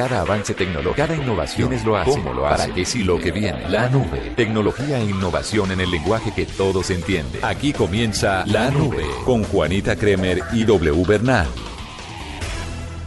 Cada avance tecnológico, cada innovación es lo hace, cómo lo hace, para qué sí lo que viene. La nube. Tecnología e innovación en el lenguaje que todos entienden. Aquí comienza La Nube con Juanita Kremer y W Bernal.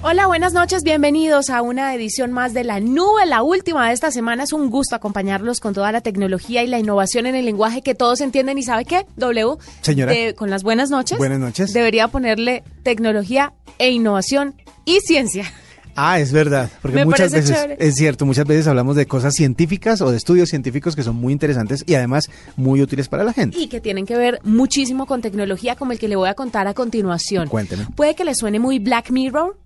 Hola, buenas noches, bienvenidos a una edición más de La Nube, la última de esta semana. Es un gusto acompañarlos con toda la tecnología y la innovación en el lenguaje que todos entienden. ¿Y sabe qué? W, Señora. con las buenas noches. Buenas noches. Debería ponerle tecnología e innovación y ciencia. Ah, es verdad, porque Me muchas veces chévere. es cierto, muchas veces hablamos de cosas científicas o de estudios científicos que son muy interesantes y además muy útiles para la gente. Y que tienen que ver muchísimo con tecnología como el que le voy a contar a continuación. Cuénteme. Puede que le suene muy Black Mirror,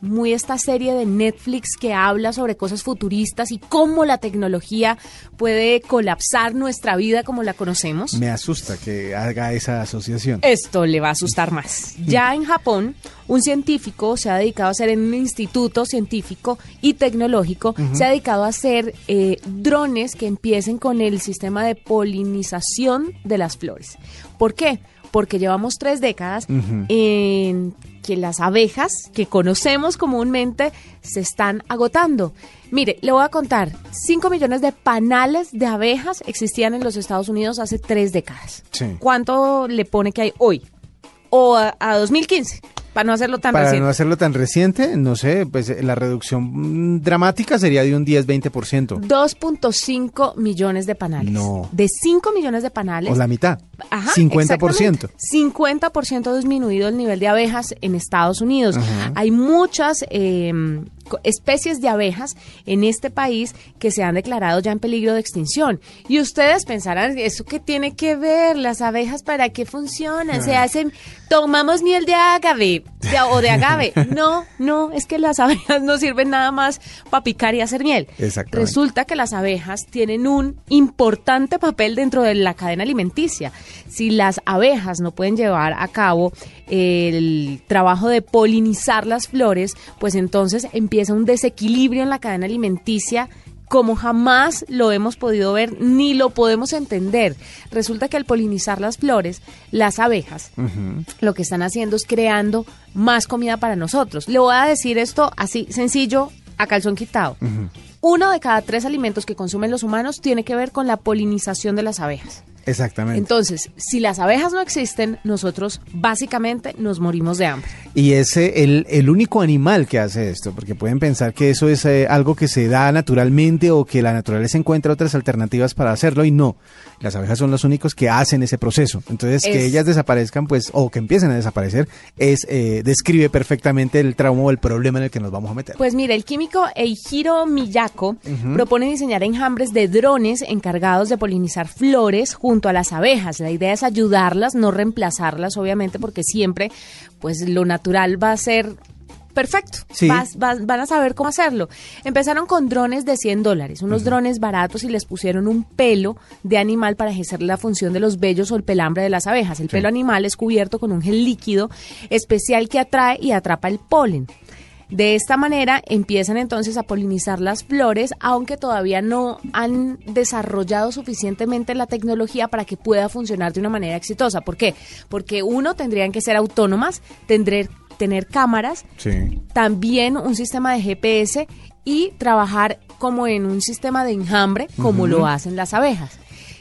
muy esta serie de Netflix que habla sobre cosas futuristas y cómo la tecnología puede colapsar nuestra vida como la conocemos. Me asusta que haga esa asociación. Esto le va a asustar más. Ya en Japón, un científico se ha dedicado a hacer en un instituto científico y tecnológico, se ha dedicado a hacer eh, drones que empiecen con el sistema de polinización de las flores. ¿Por qué? Porque llevamos tres décadas en que las abejas que conocemos comúnmente se están agotando. Mire, le voy a contar, 5 millones de panales de abejas existían en los Estados Unidos hace tres décadas. Sí. ¿Cuánto le pone que hay hoy? O a, a 2015, para no hacerlo tan Para reciente. no hacerlo tan reciente, no sé, pues eh, la reducción dramática sería de un 10-20%. 2.5 millones de panales. No. De 5 millones de panales. O la mitad. Ajá, 50%. exactamente. 50% disminuido el nivel de abejas en Estados Unidos. Ajá. Hay muchas eh, especies de abejas en este país que se han declarado ya en peligro de extinción. Y ustedes pensarán, ¿eso qué tiene que ver? ¿Las abejas para qué funcionan? Se hacen, tomamos miel de agave de- o de agave. No, no, es que las abejas no sirven nada más para picar y hacer miel. Resulta que las abejas tienen un importante papel dentro de la cadena alimenticia. Si las abejas no pueden llevar a cabo el trabajo de polinizar las flores, pues entonces empieza un desequilibrio en la cadena alimenticia como jamás lo hemos podido ver ni lo podemos entender. Resulta que al polinizar las flores, las abejas lo que están haciendo es creando más comida para nosotros. Le voy a decir esto así sencillo, a calzón quitado. Uno de cada tres alimentos que consumen los humanos tiene que ver con la polinización de las abejas. Exactamente. Entonces, si las abejas no existen, nosotros básicamente nos morimos de hambre. Y es eh, el, el único animal que hace esto, porque pueden pensar que eso es eh, algo que se da naturalmente o que la naturaleza encuentra otras alternativas para hacerlo y no. Las abejas son los únicos que hacen ese proceso. Entonces, que ellas desaparezcan, pues, o que empiecen a desaparecer, es eh, describe perfectamente el trauma o el problema en el que nos vamos a meter. Pues mire, el químico Eijiro Miyako propone diseñar enjambres de drones encargados de polinizar flores junto a las abejas. La idea es ayudarlas, no reemplazarlas, obviamente, porque siempre, pues lo natural va a ser perfecto. Sí. Vas- vas- van a saber cómo hacerlo. Empezaron con drones de 100 dólares, unos drones baratos y les pusieron un pelo de animal para ejercer la función de los vellos o el pelambre de las abejas. El pelo animal es cubierto con un gel líquido especial que atrae y atrapa el polen. De esta manera empiezan entonces a polinizar las flores, aunque todavía no han desarrollado suficientemente la tecnología para que pueda funcionar de una manera exitosa. ¿Por qué? Porque uno, tendrían que ser autónomas, tendré- tener cámaras, Sí. también un sistema de GPS y trabajar como en un sistema de enjambre, como lo hacen las abejas.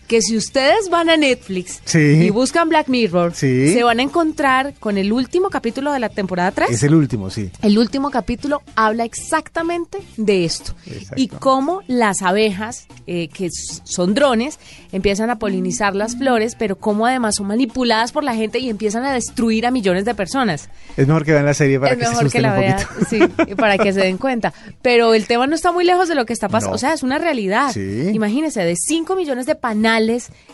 Que si ustedes van a Netflix Sí. y buscan Black Mirror, Sí. se van a encontrar con el último capítulo de la temporada 3. Es el último, sí. El último capítulo habla exactamente de esto Exacto. y cómo las abejas, eh, que son drones, empiezan a polinizar las flores, pero cómo además son manipuladas por la gente y empiezan a destruir a millones de personas. Es mejor que vean la serie para es que se mejor que la un vean, poquito. sí, para que se den cuenta. Pero el tema no está muy lejos de lo que está pasando. No. O sea, es una realidad. Sí. Imagínense, de 5 millones de panales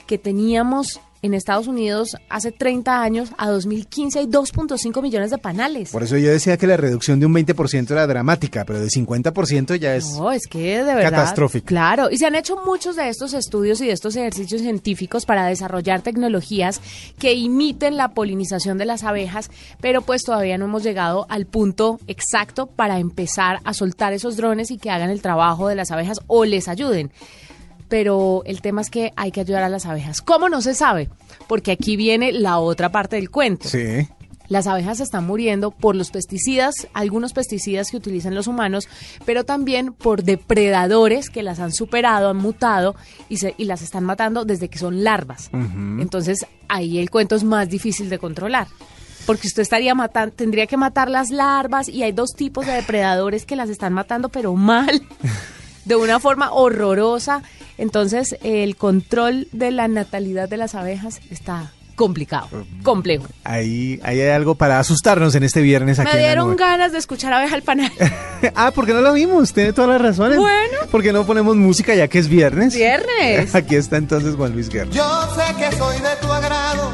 que teníamos en Estados Unidos hace 30 años, a 2015 hay 2.5 millones de panales. Por eso yo decía que la reducción de un 20% era dramática, pero de 50% ya es... No, es que de verdad. catastrófico. Claro, y se han hecho muchos de estos estudios y de estos ejercicios científicos para desarrollar tecnologías que imiten la polinización de las abejas, pero pues todavía no hemos llegado al punto exacto para empezar a soltar esos drones y que hagan el trabajo de las abejas o les ayuden. Pero el tema es que hay que ayudar a las abejas. ¿Cómo no se sabe? Porque aquí viene la otra parte del cuento. Sí. las abejas están muriendo por los pesticidas, algunos pesticidas que utilizan los humanos, pero también por depredadores que las han superado, han mutado y, se, y las están matando desde que son larvas. Entonces ahí el cuento es más difícil de controlar. Porque usted estaría matando, tendría que matar las larvas y hay dos tipos de depredadores que las están matando, pero mal, de una forma horrorosa. Entonces el control de la natalidad de las abejas está complicado, complejo. Ahí, ahí hay algo para asustarnos en este viernes aquí Me en la dieron ganas de escuchar abeja al panal. ah, porque no lo vimos, tiene todas las razones. Bueno. Porque no ponemos música ya que es viernes. Viernes. Aquí está entonces Juan Luis Guerra. Yo sé que soy de tu agrado.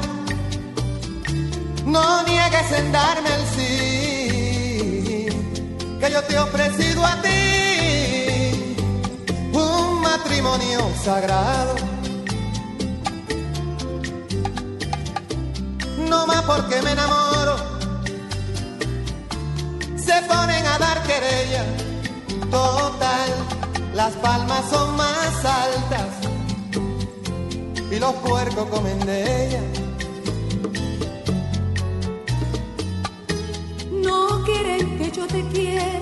No niegues en darme el sí. Que yo te he ofrecido a ti un matrimonio sagrado. No más porque me enamoro. Se ponen a dar querella. Total, las palmas son más altas y los puercos comen de ella. No quieren que yo te quiera,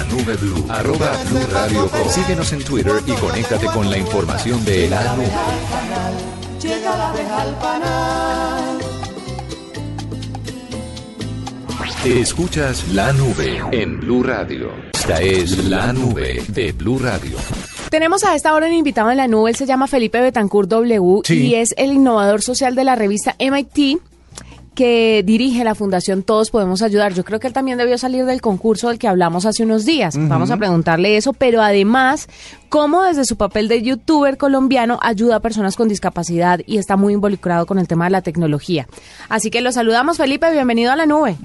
la nube blue. Arroba blue radio com. Síguenos en Twitter y conéctate con la información de la nube. Llega la panal. Escuchas la nube en Blue Radio. Esta es la nube de Blue Radio. Tenemos a esta hora un invitado en la nube, él se llama Felipe Betancourt W Sí. y es el innovador social de la revista MIT que dirige la Fundación Todos Podemos Ayudar. Yo creo que él también debió salir del concurso del que hablamos hace unos días. Vamos a preguntarle eso, pero además, cómo desde su papel de youtuber colombiano ayuda a personas con discapacidad y está muy involucrado con el tema de la tecnología. Así que lo saludamos, Felipe, bienvenido a la nube.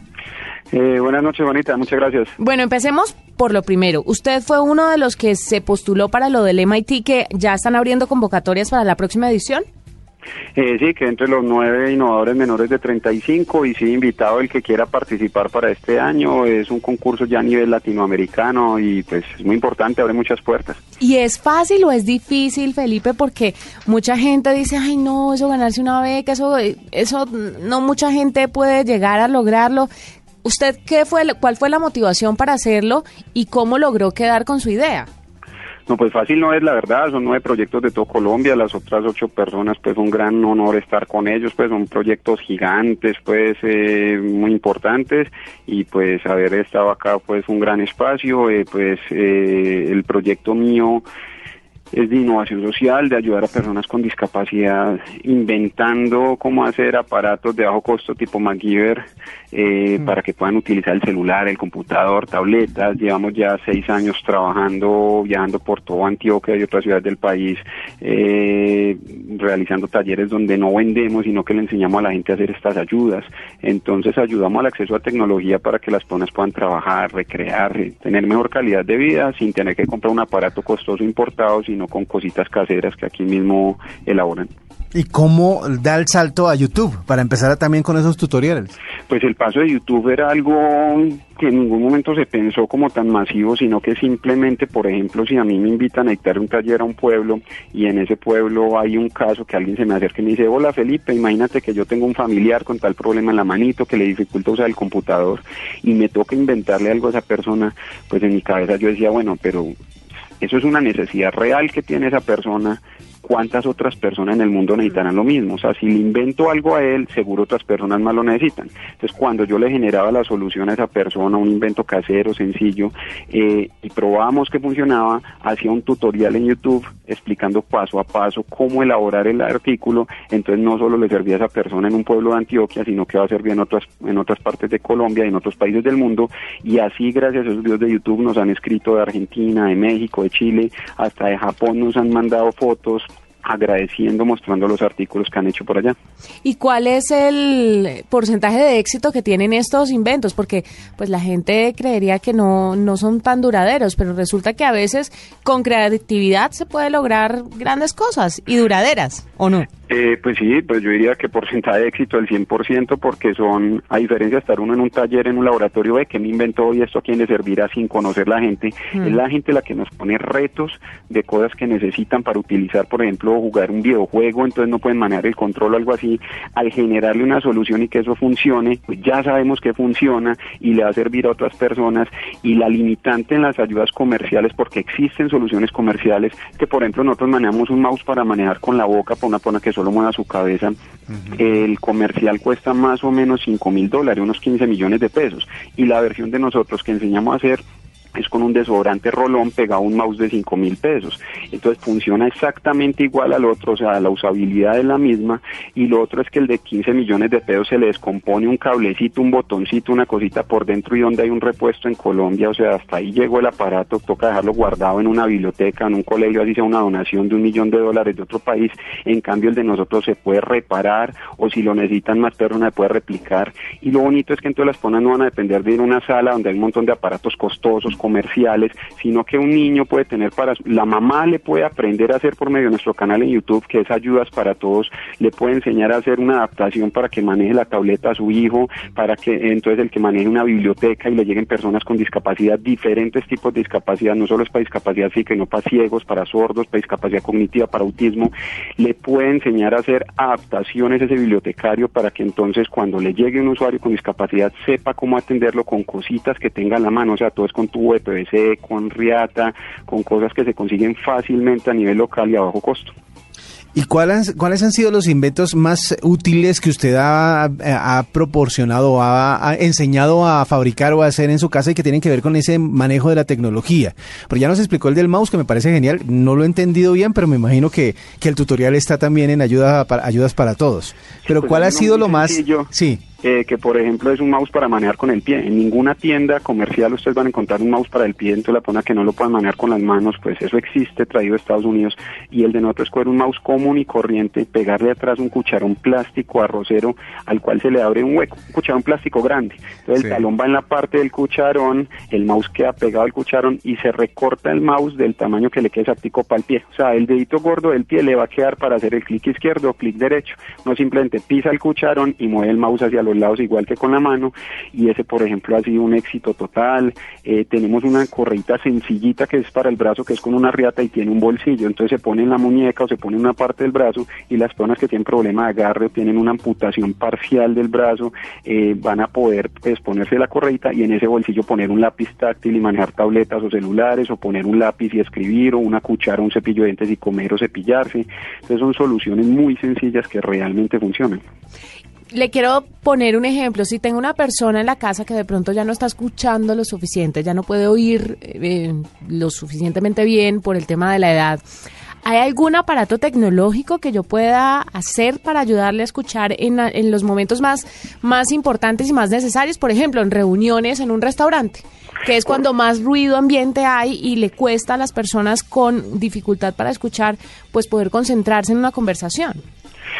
Eh, buenas noches, bonita, muchas gracias. Bueno, empecemos por lo primero. Usted fue uno de los que se postuló para lo del MIT, que ya están abriendo convocatorias para la próxima edición. Eh, sí, que entre los nueve innovadores menores de 35 y sí, invitado el que quiera participar para este año. Es un concurso ya a nivel latinoamericano y pues es muy importante, abre muchas puertas. ¿Y es fácil o es difícil, Felipe? Porque mucha gente dice, ay, no, eso ganarse una beca, eso, eso no mucha gente puede llegar a lograrlo. ¿Usted qué fue, cuál fue la motivación para hacerlo y cómo logró quedar con su idea? No, pues fácil no es la verdad, son nueve proyectos de todo Colombia, las otras ocho personas, pues un gran honor estar con ellos, pues son proyectos gigantes, pues eh, muy importantes y pues haber estado acá pues un gran espacio, eh, pues eh, el proyecto mío es de innovación social, de ayudar a personas con discapacidad, inventando cómo hacer aparatos de bajo costo tipo MacGyver eh, para que puedan utilizar el celular, el computador, tabletas. Llevamos ya seis años trabajando, viajando por todo Antioquia y otras ciudades del país, eh, realizando talleres donde no vendemos, sino que le enseñamos a la gente a hacer estas ayudas. Entonces ayudamos al acceso a tecnología para que las personas puedan trabajar, recrear, tener mejor calidad de vida sin tener que comprar un aparato costoso importado, sino con cositas caseras que aquí mismo elaboran. ¿Y cómo da el salto a YouTube para empezar a- también con esos tutoriales? Pues el paso de YouTube era algo que en ningún momento se pensó como tan masivo, sino que simplemente, por ejemplo, si a mí me invitan a dictar un taller a un pueblo y en ese pueblo hay un caso que alguien se me acerca y me dice, hola Felipe, imagínate que yo tengo un familiar con tal problema en la manito que le dificulta usar el computador y me toca inventarle algo a esa persona, pues en mi cabeza yo decía, bueno, pero eso es una necesidad real que tiene esa persona. ¿Cuántas otras personas en el mundo necesitarán lo mismo? O sea, si le invento algo a él, seguro otras personas más lo necesitan. Entonces, cuando yo le generaba la solución a esa persona, un invento casero, sencillo, eh, y probábamos que funcionaba, hacía un tutorial en YouTube explicando paso a paso cómo elaborar el artículo. Entonces, no solo le servía a esa persona en un pueblo de Antioquia, sino que va a servir en otras, en otras partes de Colombia y en otros países del mundo. Y así, gracias a esos videos de YouTube, nos han escrito de Argentina, de México, de Chile, hasta de Japón nos han mandado fotos agradeciendo, mostrando los artículos que han hecho por allá. ¿Y cuál es el porcentaje de éxito que tienen estos inventos? Porque pues la gente creería que no, no son tan duraderos, pero resulta que a veces con creatividad se puede lograr grandes cosas y duraderas, ¿o no? Eh, pues sí, pues yo diría que porcentaje de éxito del 100% porque son, a diferencia de estar uno en un taller, en un laboratorio, de que me inventó y esto a quién le servirá sin conocer la gente, es la gente la que nos pone retos de cosas que necesitan para utilizar, por ejemplo, jugar un videojuego, entonces no pueden manejar el control o algo así, al generarle una solución y que eso funcione, pues ya sabemos que funciona y le va a servir a otras personas. Y la limitante en las ayudas comerciales, porque existen soluciones comerciales, que por ejemplo nosotros manejamos un mouse para manejar con la boca para una persona que solo mueva su cabeza, el comercial cuesta más o menos 5 mil dólares, unos 15 millones de pesos, y la versión de nosotros que enseñamos a hacer es con un desodorante rolón pegado a un mouse de 5 mil pesos. Entonces funciona exactamente igual al otro, o sea, la usabilidad es la misma. Y lo otro es que el de 15 millones de pesos se le descompone un cablecito, un botoncito, una cosita por dentro y donde hay un repuesto en Colombia, o sea, hasta ahí llegó el aparato, toca dejarlo guardado en una biblioteca, en un colegio, así sea una donación de un millón de dólares de otro país. En cambio, el de nosotros se puede reparar o si lo necesitan más personas se puede replicar. Y lo bonito es que entonces las personas no van a depender de ir a una sala donde hay un montón de aparatos costosos, comerciales, sino que un niño puede tener para la mamá le puede aprender a hacer por medio de nuestro canal en YouTube, que es Ayudas para Todos, le puede enseñar a hacer una adaptación para que maneje la tableta a su hijo, para que entonces el que maneje una biblioteca y le lleguen personas con discapacidad, diferentes tipos de discapacidad, no solo es para discapacidad física, sino para ciegos, para sordos, para discapacidad cognitiva, para autismo, le puede enseñar a hacer adaptaciones ese bibliotecario para que entonces cuando le llegue un usuario con discapacidad sepa cómo atenderlo con cositas que tenga en la mano, o sea, todo es con tubo de PVC, con riata, con cosas que se consiguen fácilmente a nivel local y a bajo costo. ¿Y cuáles, cuáles han sido los inventos más útiles que usted ha, ha proporcionado, ha, ha enseñado a fabricar o a hacer en su casa y que tienen que ver con ese manejo de la tecnología? Pero ya nos explicó el del mouse, que me parece genial. No lo he entendido bien, pero me imagino que, que el tutorial está también en ayuda para, ayudas para todos. Pero Pues ¿cuál ha sido lo más... sencillo. Sí. Eh, que por ejemplo es un mouse para manejar con el pie. En ninguna tienda comercial ustedes van a encontrar un mouse para el pie, entonces la persona que no lo puedan manejar con las manos, pues eso existe, traído de Estados Unidos. Y el de nosotros es un mouse común y corriente, pegarle atrás un cucharón plástico arrocero al cual se le abre un hueco, un cucharón plástico grande. Entonces Sí. el talón va en la parte del cucharón, el mouse queda pegado al cucharón y se recorta el mouse del tamaño que le quede exactico para el pie. O sea, el dedito gordo del pie le va a quedar para hacer el clic izquierdo o clic derecho. No simplemente pisa el cucharón y mueve el mouse hacia lados igual que con la mano. Y ese, por ejemplo, ha sido un éxito total. Eh, tenemos una correita sencillita que es para el brazo, que es con una riata y tiene un bolsillo. Entonces se pone en la muñeca o se pone en una parte del brazo y las personas que tienen problema de agarre o tienen una amputación parcial del brazo eh, van a poder pues, ponerse la correita y en ese bolsillo poner un lápiz táctil y manejar tabletas o celulares o poner un lápiz y escribir o una cuchara, un cepillo de dientes y comer o cepillarse. Entonces son soluciones muy sencillas que realmente funcionan. Le quiero poner un ejemplo. Si tengo una persona en la casa que de pronto ya no está escuchando lo suficiente, ya no puede oír eh, lo suficientemente bien por el tema de la edad, ¿hay algún aparato tecnológico que yo pueda hacer para ayudarle a escuchar en, en los momentos más, más importantes y más necesarios? Por ejemplo, en reuniones en un restaurante, que es cuando más ruido ambiente hay y le cuesta a las personas con dificultad para escuchar, pues poder concentrarse en una conversación.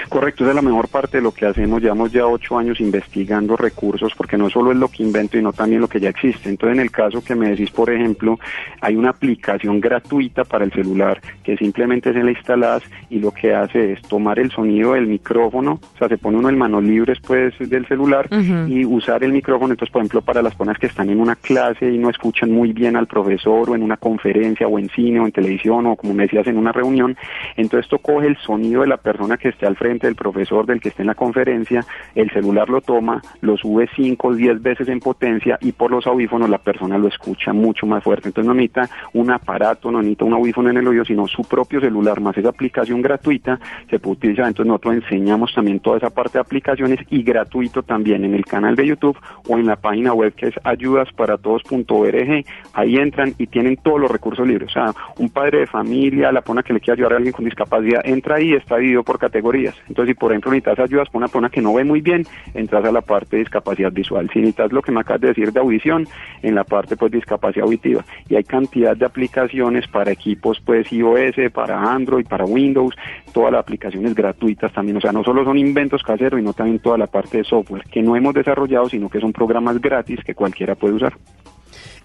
Correcto, esa es la mejor parte de lo que hacemos. Llevamos ya ocho años investigando recursos, porque no solo es lo que invento, sino también lo que ya existe. Entonces, en el caso que me decís, por ejemplo, hay una aplicación gratuita para el celular que simplemente se la instalas y lo que hace es tomar el sonido del micrófono, o sea, se pone uno en manos libres pues del celular y usar el micrófono. Entonces, por ejemplo, para las personas que están en una clase y no escuchan muy bien al profesor o en una conferencia o en cine o en televisión o como me decías en una reunión, entonces esto coge el sonido de la persona que esté al frente del profesor, del que esté en la conferencia, el celular lo toma, lo sube 5 o 10 veces en potencia y por los audífonos la persona lo escucha mucho más fuerte. Entonces no necesita un aparato, no necesita un audífono en el oído, sino su propio celular más esa aplicación gratuita se puede utilizar. Entonces nosotros enseñamos también toda esa parte de aplicaciones y gratuito también en el canal de YouTube o en la página web que es ayudasparatodos.org. Ahí entran y tienen todos los recursos libres. O sea, un padre de familia, la persona que le quiere ayudar a alguien con discapacidad, entra ahí y está dividido por categorías. Entonces, si por ejemplo necesitas ayudas para una persona que no ve muy bien, entras a la parte de discapacidad visual. Si necesitas lo que me acabas de decir de audición, en la parte pues discapacidad auditiva. Y hay cantidad de aplicaciones para equipos pues iOS, para Android, para Windows, todas las aplicaciones gratuitas también. O sea, no solo son inventos caseros, sino también toda la parte de software que no hemos desarrollado, sino que son programas gratis que cualquiera puede usar.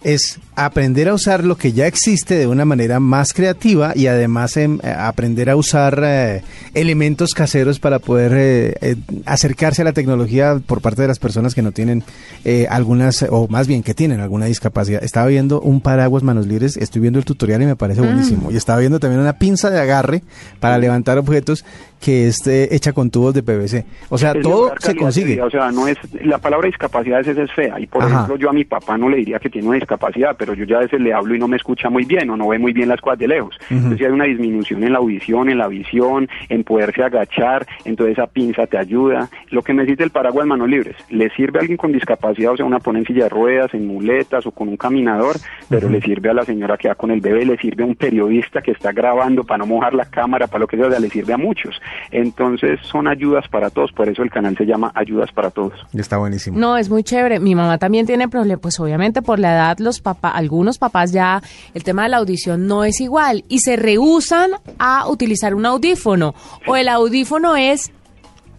Es aprender a usar lo que ya existe de una manera más creativa y además em, eh, aprender a usar eh, elementos caseros para poder eh, eh, acercarse a la tecnología por parte de las personas que no tienen eh, algunas, o más bien que tienen alguna discapacidad. Estaba viendo un paraguas manos libres, estoy viendo el tutorial y me parece buenísimo. Y estaba viendo también una pinza de agarre para levantar objetos que es eh, hecha con tubos de PVC. O sea, Es todo se consigue. vida, O sea, no es la palabra discapacidad veces es fea. Y por Ajá. ejemplo, yo a mi papá no le diría que tiene una discapacidad, pero yo ya a veces le hablo y no me escucha muy bien o no ve muy bien las cosas de lejos. Entonces, hay una disminución en la audición, en la visión, en poderse agachar, entonces esa pinza te ayuda. Lo que necesita el paraguas manos libres, le sirve a alguien con discapacidad, o sea, una pone en silla de ruedas, en muletas o con un caminador, pero le sirve a la señora que va con el bebé, le sirve a un periodista que está grabando para no mojar la cámara, para lo que sea, o sea, le sirve a muchos. Entonces son ayudas para todos, por eso el canal se llama Ayudas para Todos. Está buenísimo. No, es muy chévere. Mi mamá también tiene problemas, pues obviamente por la edad los papás, algunos papás ya el tema de la audición no es igual y se rehusan a utilizar un audífono o el audífono es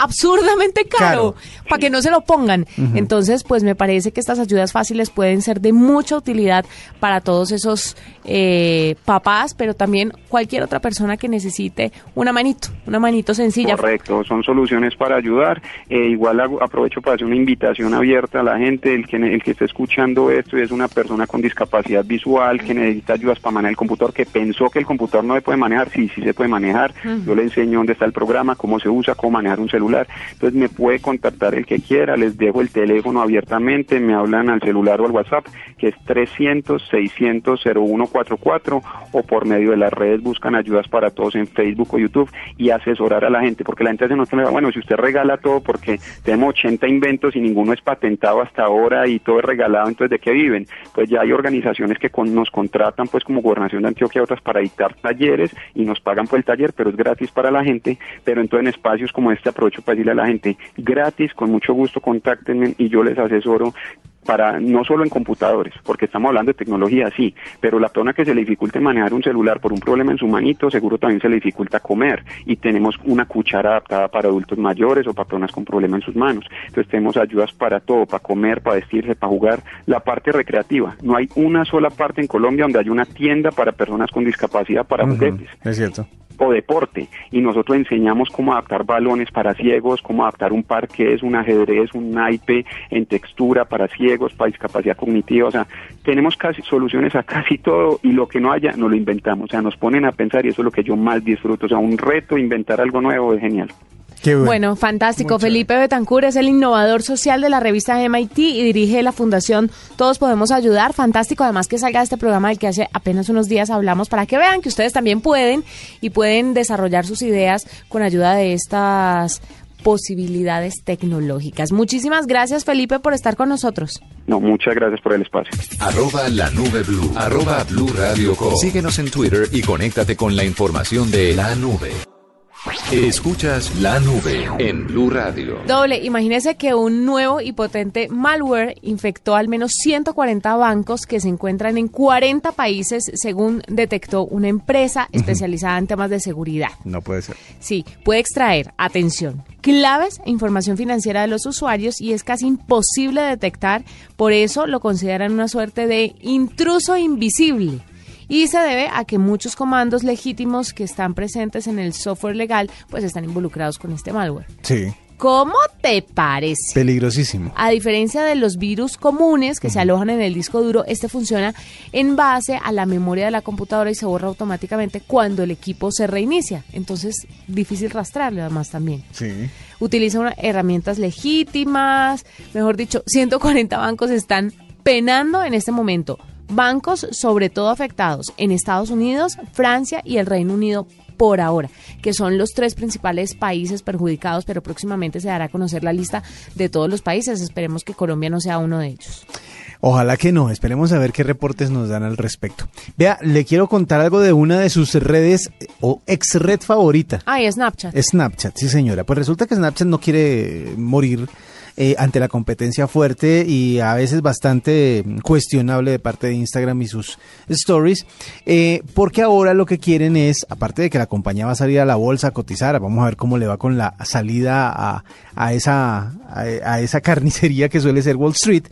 absurdamente caro, Caro. para que no se lo pongan. Entonces, pues me parece que estas ayudas fáciles pueden ser de mucha utilidad para todos esos eh, papás, pero también cualquier otra persona que necesite una manito, una manito sencilla. Correcto, son soluciones para ayudar. Eh, igual hago- aprovecho para hacer una invitación abierta a la gente, el que, el que esté escuchando esto y es una persona con discapacidad visual que necesita ayudas para manejar el computador, que pensó que el computador no se puede manejar, sí, sí se puede manejar. Yo le enseño dónde está el programa, cómo se usa, cómo manejar un celular. Entonces me puede contactar el que quiera, les dejo el teléfono abiertamente, me hablan al celular o al WhatsApp, que es 300-600-0144 o por medio de las redes buscan ayudas para todos en Facebook o YouTube y asesorar a la gente, porque la gente se nos queda, bueno, si usted regala todo porque tenemos 80 inventos y ninguno es patentado hasta ahora y todo es regalado, entonces ¿de qué viven? Pues ya hay organizaciones que con- nos contratan pues como Gobernación de Antioquia otras para dictar talleres y nos pagan por el taller, pero es gratis para la gente, pero entonces en espacios como este aprovechamos aprovecho para decirle a la gente, gratis, con mucho gusto, contáctenme y yo les asesoro para no solo en computadores, porque estamos hablando de tecnología, sí, pero la persona que se le dificulte manejar un celular por un problema en su manito, seguro también se le dificulta comer y tenemos una cuchara adaptada para adultos mayores o para personas con problemas en sus manos. Entonces tenemos ayudas para todo, para comer, para vestirse, para jugar, la parte recreativa. No hay una sola parte en Colombia donde haya una tienda para personas con discapacidad para juguetes Es cierto. O deporte. Y nosotros enseñamos cómo adaptar balones para ciegos, cómo adaptar un parqués, un ajedrez, un naipe en textura para ciegos, para discapacidad cognitiva, o sea, tenemos casi soluciones a casi todo y lo que no haya no lo inventamos, o sea, nos ponen a pensar y eso es lo que yo más disfruto, o sea, un reto inventar algo nuevo es genial. Qué bueno. Bueno, fantástico. Muy chévere. Felipe Betancur es el innovador social de la revista MIT y dirige la fundación Todos Podemos Ayudar. Fantástico, además que salga este programa del que hace apenas unos días hablamos para que vean que ustedes también pueden y pueden desarrollar sus ideas con ayuda de estas posibilidades tecnológicas. Muchísimas gracias, Felipe, por estar con nosotros. No, muchas gracias por el espacio. Arroba la nube blue. Arroba blue radio com. Síguenos en Twitter y conéctate con la información de la nube. Escuchas la nube en Blue Radio. Doble, imagínese que un nuevo y potente malware infectó al menos 140 bancos que se encuentran en 40 países, según detectó una empresa especializada en temas de seguridad. No puede ser. Sí, puede extraer, atención, claves e información financiera de los usuarios y es casi imposible detectar, por eso lo consideran una suerte de intruso invisible. Y se debe a que muchos comandos legítimos que están presentes en el software legal pues están involucrados con este malware. Sí. ¿Cómo te parece? Peligrosísimo. A diferencia de los virus comunes que se alojan en el disco duro, este funciona en base a la memoria de la computadora y se borra automáticamente cuando el equipo se reinicia. Entonces, difícil rastrearlo además también. Sí. Utiliza una- herramientas legítimas, mejor dicho, 140 bancos están penando en este momento. Bancos sobre todo afectados en Estados Unidos, Francia y el Reino Unido por ahora, que son los tres principales países perjudicados, pero próximamente se dará a conocer la lista de todos los países. Esperemos que Colombia no sea uno de ellos. Ojalá que no, esperemos a ver qué reportes nos dan al respecto. Vea, le quiero contar algo de una de sus redes eh, o ex red favorita. Ah, y Snapchat. Snapchat, sí señora. Pues resulta que Snapchat no quiere morir eh, ante la competencia fuerte y a veces bastante cuestionable de parte de Instagram y sus stories, eh, porque ahora lo que quieren es, aparte de que la compañía va a salir a la bolsa a cotizar, vamos a ver cómo le va con la salida a, esa, a, a esa carnicería que suele ser Wall Street,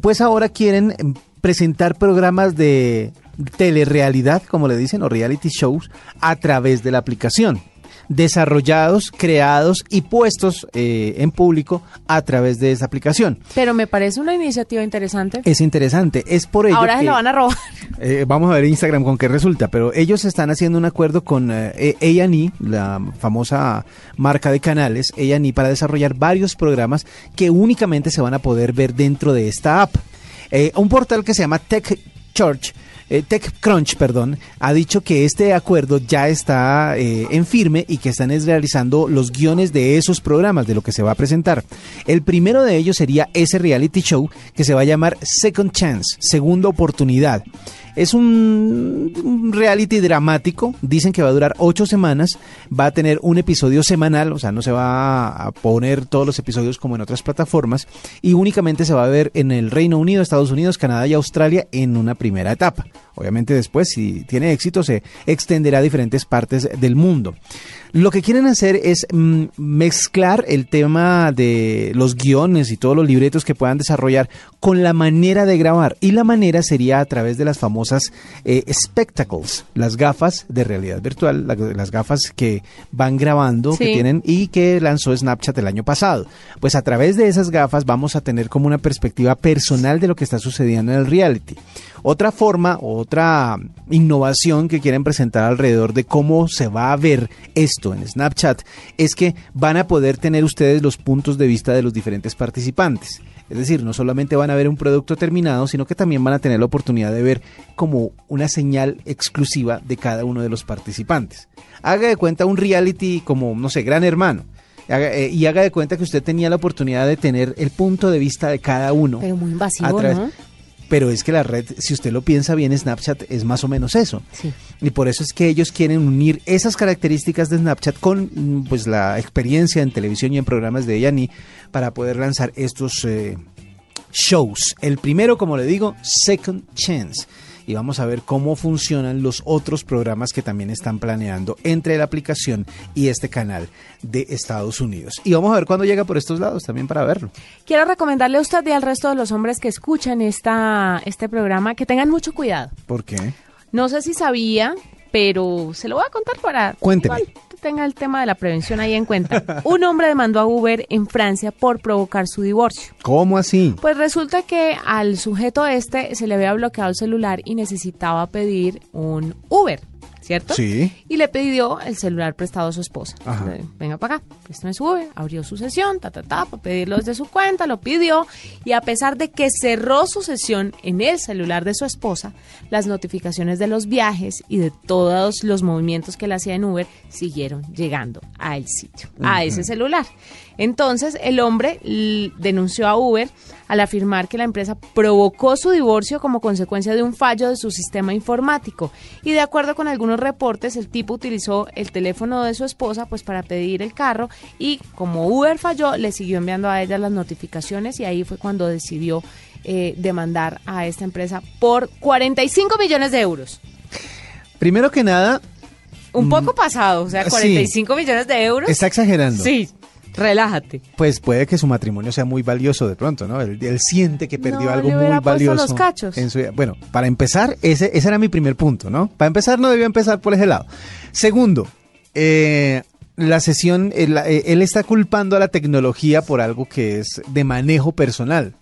pues ahora quieren presentar programas de telerealidad, como le dicen, o reality shows, a través de la aplicación desarrollados, creados y puestos eh, en público a través de esa aplicación. Pero me parece una iniciativa interesante. Es interesante, es por ello Ahora que- se lo van a robar. eh, vamos a ver Instagram con qué resulta, pero ellos están haciendo un acuerdo con eh, A&E, la famosa marca de canales, A&E, para desarrollar varios programas que únicamente se van a poder ver dentro de esta app. Eh, un portal que se llama Tech Church, eh, TechCrunch, perdón, ha dicho que este acuerdo ya está eh, en firme y que están es realizando los guiones de esos programas, de lo que se va a presentar. El primero de ellos sería ese reality show que se va a llamar Second Chance, Segunda Oportunidad. Es un, reality dramático, dicen que va a durar ocho semanas, va a tener un episodio semanal, o sea, no se va a poner todos los episodios como en otras plataformas, y únicamente se va a ver en el Reino Unido, Estados Unidos, Canadá y Australia en una primera etapa. Obviamente después, si tiene éxito, se extenderá a diferentes partes del mundo. Lo que quieren hacer es mm, mezclar el tema de los guiones y todos los libretos que puedan desarrollar con la manera de grabar. Y la manera sería a través de las famosas eh, spectacles, las gafas de realidad virtual, la- las gafas que van grabando, que tienen y que lanzó Snapchat el año pasado. Pues a través de esas gafas vamos a tener como una perspectiva personal de lo que está sucediendo en el reality. Otra forma, otra innovación que quieren presentar alrededor de cómo se va a ver esto en Snapchat es que van a poder tener ustedes los puntos de vista de los diferentes participantes. Es decir, no solamente van a ver un producto terminado, sino que también van a tener la oportunidad de ver como una señal exclusiva de cada uno de los participantes. Haga de cuenta un reality como, no sé, Gran Hermano. Haga- eh, y haga de cuenta que usted tenía la oportunidad de tener el punto de vista de cada uno. Pero muy invasivo, A través- ¿no? Pero es que la red, si usted lo piensa bien, Snapchat es más o menos eso. Sí. Y por eso es que ellos quieren unir esas características de Snapchat con mm, pues la experiencia en televisión y en programas de Yani para poder lanzar estos eh, shows. El primero, como le digo, Second Chance. Y vamos a ver cómo funcionan los otros programas que también están planeando entre la aplicación y este canal de Estados Unidos. Y vamos a ver cuándo llega por estos lados también para verlo. Quiero recomendarle a usted y al resto de los hombres que escuchan esta, este programa que tengan mucho cuidado. ¿Por qué? No sé si sabía, pero se lo voy a contar para Cuénteme. igual tenga el tema de la prevención ahí en cuenta. Un hombre demandó a Uber en Francia por provocar su divorcio. ¿Cómo así? Pues resulta que al sujeto este se le había bloqueado el celular y necesitaba pedir un Uber, ¿cierto? Sí. Y le pidió el celular prestado a su esposa. Ajá. Le- Venga para acá, préstame su Uber. Abrió su sesión, ta, ta, ta, para pedirlo desde su cuenta, lo pidió. Y a pesar de que cerró su sesión en el celular de su esposa, las notificaciones de los viajes y de todos los movimientos que él hacía en Uber siguieron llegando al sitio, a ese celular. Entonces, el hombre denunció a Uber al afirmar que la empresa provocó su divorcio como consecuencia de un fallo de su sistema informático. Y de acuerdo con algunos reportes, el tipo utilizó el teléfono de su esposa pues para pedir el carro y como Uber falló, le siguió enviando a ella las notificaciones y ahí fue cuando decidió eh, demandar a esta empresa por 45 millones de euros. Primero que nada, Un poco pasado, o sea, sí. 45 millones de euros. está exagerando. Sí, relájate. Pues puede que su matrimonio sea muy valioso de pronto, ¿no? Él, él siente que perdió No, algo le muy valioso. los cachos. en su vida. Bueno, para empezar, ese, ese era mi primer punto, ¿no? Para empezar, no debió empezar por ese lado. Segundo, eh, la sesión, eh, eh, él está culpando a la tecnología por algo que es de manejo personal.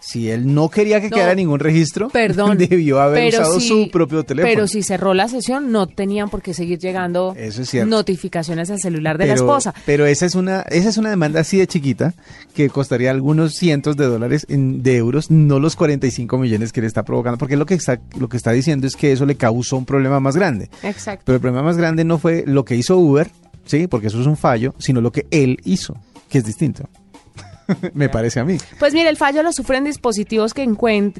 Si él no quería que No, quedara ningún registro, Perdón. debió haber usado si- su propio teléfono. Pero si cerró la sesión, no tenían por qué seguir llegando Eso es notificaciones al celular de la esposa. Pero esa es una esa es una demanda así de chiquita que costaría algunos cientos de dólares en- de euros, no los 45 millones que le está provocando, porque lo que está lo que está diciendo es que eso le causó un problema más grande. Exacto. Pero el problema más grande no fue lo que hizo Uber, sí, porque eso es un fallo, sino lo que él hizo, que es distinto. Me parece a mí. Pues mire, el fallo lo sufren dispositivos que,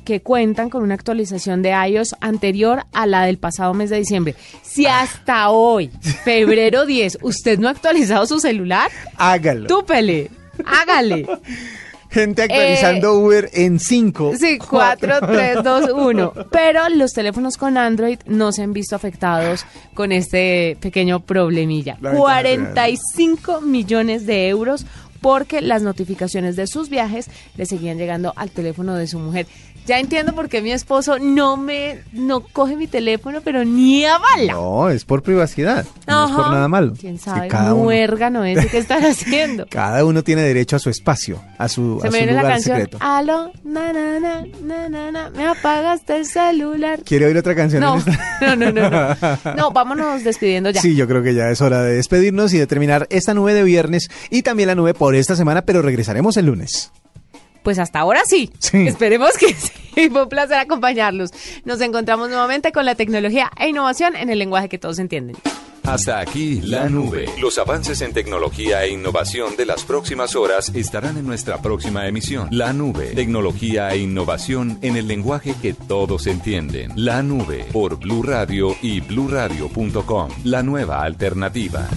que cuentan con una actualización de iOS anterior a la del pasado mes de diciembre. Si hasta hoy, febrero 10, usted no ha actualizado su celular, Hágalo. túpele, hágale. Gente actualizando Uber en 5. Eh, Sí, 4, 3, 2, 1. Pero los teléfonos con Android no se han visto afectados con este pequeño problemilla. La ventaja 45 millones de euros porque las notificaciones de sus viajes le seguían llegando al teléfono de su mujer. Ya entiendo por qué mi esposo no me no coge mi teléfono, pero ni a bala. No, es por privacidad, no es por nada malo. ¿Quién Es que sabe? cada uno- Muérgano ese que están haciendo. Cada uno tiene derecho a su espacio, a su, Se a me su viene la lugar canción. secreto. Aló, na, na, na, na, na, na, me apagaste el celular. ¿Quiere oír otra canción? No, no, no, no, no. No, vámonos despidiendo ya. Sí, yo creo que ya es hora de despedirnos y de terminar esta nube de viernes y también la nube por esta semana, pero regresaremos el lunes. Pues hasta ahora sí. Sí. Esperemos que sí. Fue un placer acompañarlos. Nos encontramos nuevamente con la tecnología e innovación en el lenguaje que todos entienden. Hasta aquí la nube. Los avances en tecnología e innovación de las próximas horas estarán en nuestra próxima emisión. La nube. Tecnología e innovación en el lenguaje que todos entienden. La nube por Blue Radio y bluradio.com. La nueva alternativa.